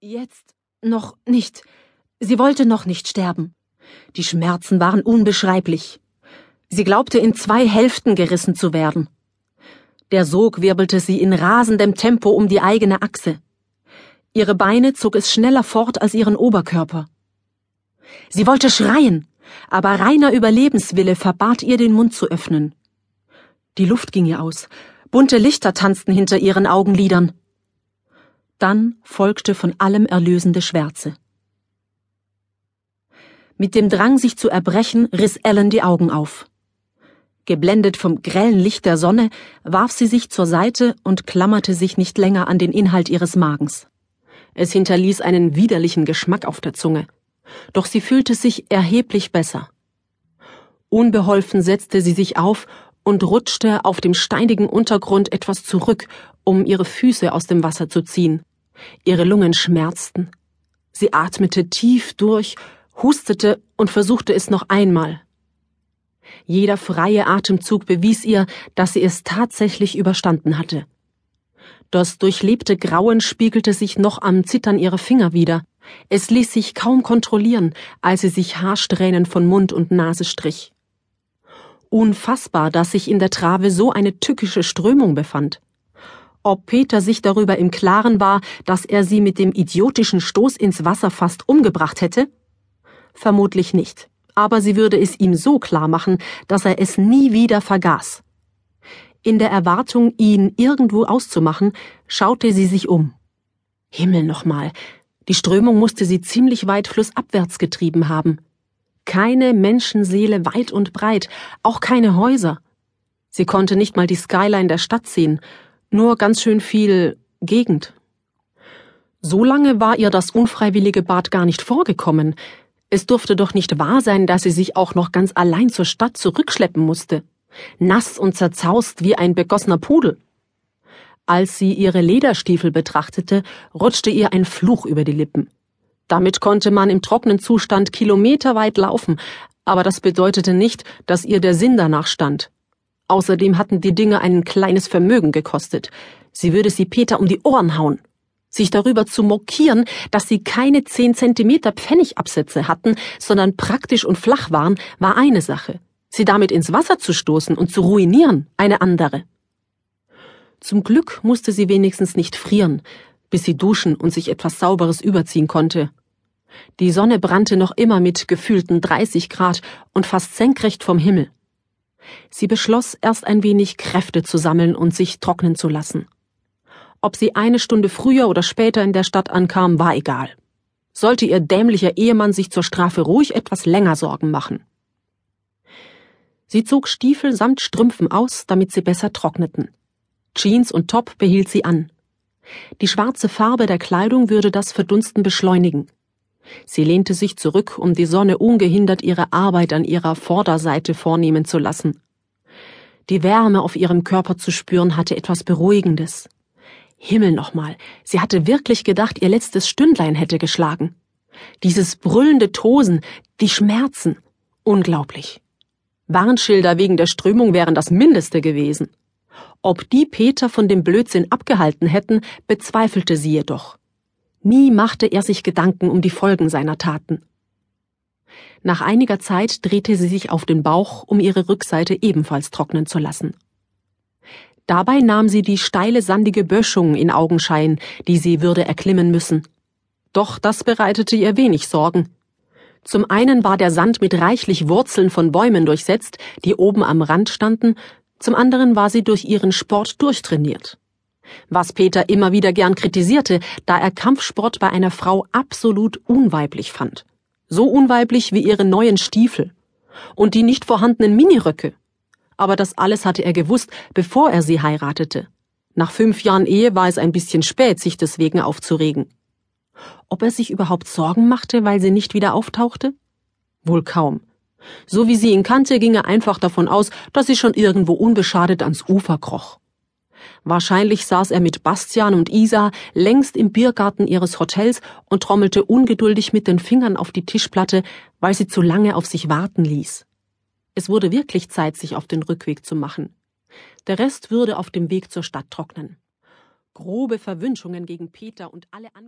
Jetzt noch nicht. Sie wollte noch nicht sterben. Die Schmerzen waren unbeschreiblich. Sie glaubte in zwei Hälften gerissen zu werden. Der Sog wirbelte sie in rasendem Tempo um die eigene Achse. Ihre Beine zog es schneller fort als ihren Oberkörper. Sie wollte schreien, aber reiner Überlebenswille verbat ihr den Mund zu öffnen. Die Luft ging ihr aus, bunte Lichter tanzten hinter ihren Augenlidern. Dann folgte von allem erlösende Schwärze. Mit dem Drang, sich zu erbrechen, riss Ellen die Augen auf. Geblendet vom grellen Licht der Sonne warf sie sich zur Seite und klammerte sich nicht länger an den Inhalt ihres Magens. Es hinterließ einen widerlichen Geschmack auf der Zunge. Doch sie fühlte sich erheblich besser. Unbeholfen setzte sie sich auf und rutschte auf dem steinigen Untergrund etwas zurück, um ihre Füße aus dem Wasser zu ziehen. Ihre Lungen schmerzten. Sie atmete tief durch, hustete und versuchte es noch einmal. Jeder freie Atemzug bewies ihr, dass sie es tatsächlich überstanden hatte. Das durchlebte Grauen spiegelte sich noch am Zittern ihrer Finger wieder. Es ließ sich kaum kontrollieren, als sie sich Haarsträhnen von Mund und Nase strich. Unfassbar, dass sich in der Trave so eine tückische Strömung befand ob Peter sich darüber im Klaren war, dass er sie mit dem idiotischen Stoß ins Wasser fast umgebracht hätte? Vermutlich nicht, aber sie würde es ihm so klar machen, dass er es nie wieder vergaß. In der Erwartung, ihn irgendwo auszumachen, schaute sie sich um. Himmel nochmal, die Strömung musste sie ziemlich weit flussabwärts getrieben haben. Keine Menschenseele weit und breit, auch keine Häuser. Sie konnte nicht mal die Skyline der Stadt sehen, nur ganz schön viel Gegend. So lange war ihr das unfreiwillige Bad gar nicht vorgekommen. Es durfte doch nicht wahr sein, dass sie sich auch noch ganz allein zur Stadt zurückschleppen musste. Nass und zerzaust wie ein begossener Pudel. Als sie ihre Lederstiefel betrachtete, rutschte ihr ein Fluch über die Lippen. Damit konnte man im trockenen Zustand kilometerweit laufen, aber das bedeutete nicht, dass ihr der Sinn danach stand. Außerdem hatten die Dinge ein kleines Vermögen gekostet. Sie würde sie Peter um die Ohren hauen. Sich darüber zu mokieren, dass sie keine zehn Zentimeter Pfennigabsätze hatten, sondern praktisch und flach waren, war eine Sache. Sie damit ins Wasser zu stoßen und zu ruinieren, eine andere. Zum Glück musste sie wenigstens nicht frieren, bis sie duschen und sich etwas Sauberes überziehen konnte. Die Sonne brannte noch immer mit gefühlten 30 Grad und fast senkrecht vom Himmel. Sie beschloss, erst ein wenig Kräfte zu sammeln und sich trocknen zu lassen. Ob sie eine Stunde früher oder später in der Stadt ankam, war egal. Sollte ihr dämlicher Ehemann sich zur Strafe ruhig etwas länger Sorgen machen. Sie zog Stiefel samt Strümpfen aus, damit sie besser trockneten. Jeans und Top behielt sie an. Die schwarze Farbe der Kleidung würde das Verdunsten beschleunigen. Sie lehnte sich zurück, um die Sonne ungehindert ihre Arbeit an ihrer Vorderseite vornehmen zu lassen. Die Wärme auf ihrem Körper zu spüren hatte etwas Beruhigendes. Himmel nochmal, sie hatte wirklich gedacht, ihr letztes Stündlein hätte geschlagen. Dieses brüllende Tosen, die Schmerzen, unglaublich. Warnschilder wegen der Strömung wären das Mindeste gewesen. Ob die Peter von dem Blödsinn abgehalten hätten, bezweifelte sie jedoch. Nie machte er sich Gedanken um die Folgen seiner Taten. Nach einiger Zeit drehte sie sich auf den Bauch, um ihre Rückseite ebenfalls trocknen zu lassen. Dabei nahm sie die steile sandige Böschung in Augenschein, die sie würde erklimmen müssen. Doch das bereitete ihr wenig Sorgen. Zum einen war der Sand mit reichlich Wurzeln von Bäumen durchsetzt, die oben am Rand standen, zum anderen war sie durch ihren Sport durchtrainiert was Peter immer wieder gern kritisierte, da er Kampfsport bei einer Frau absolut unweiblich fand. So unweiblich wie ihre neuen Stiefel und die nicht vorhandenen Miniröcke. Aber das alles hatte er gewusst, bevor er sie heiratete. Nach fünf Jahren Ehe war es ein bisschen spät, sich deswegen aufzuregen. Ob er sich überhaupt Sorgen machte, weil sie nicht wieder auftauchte? Wohl kaum. So wie sie ihn kannte, ging er einfach davon aus, dass sie schon irgendwo unbeschadet ans Ufer kroch. Wahrscheinlich saß er mit Bastian und Isa längst im Biergarten ihres Hotels und trommelte ungeduldig mit den Fingern auf die Tischplatte, weil sie zu lange auf sich warten ließ. Es wurde wirklich Zeit, sich auf den Rückweg zu machen. Der Rest würde auf dem Weg zur Stadt trocknen. Grobe Verwünschungen gegen Peter und alle Angehörigen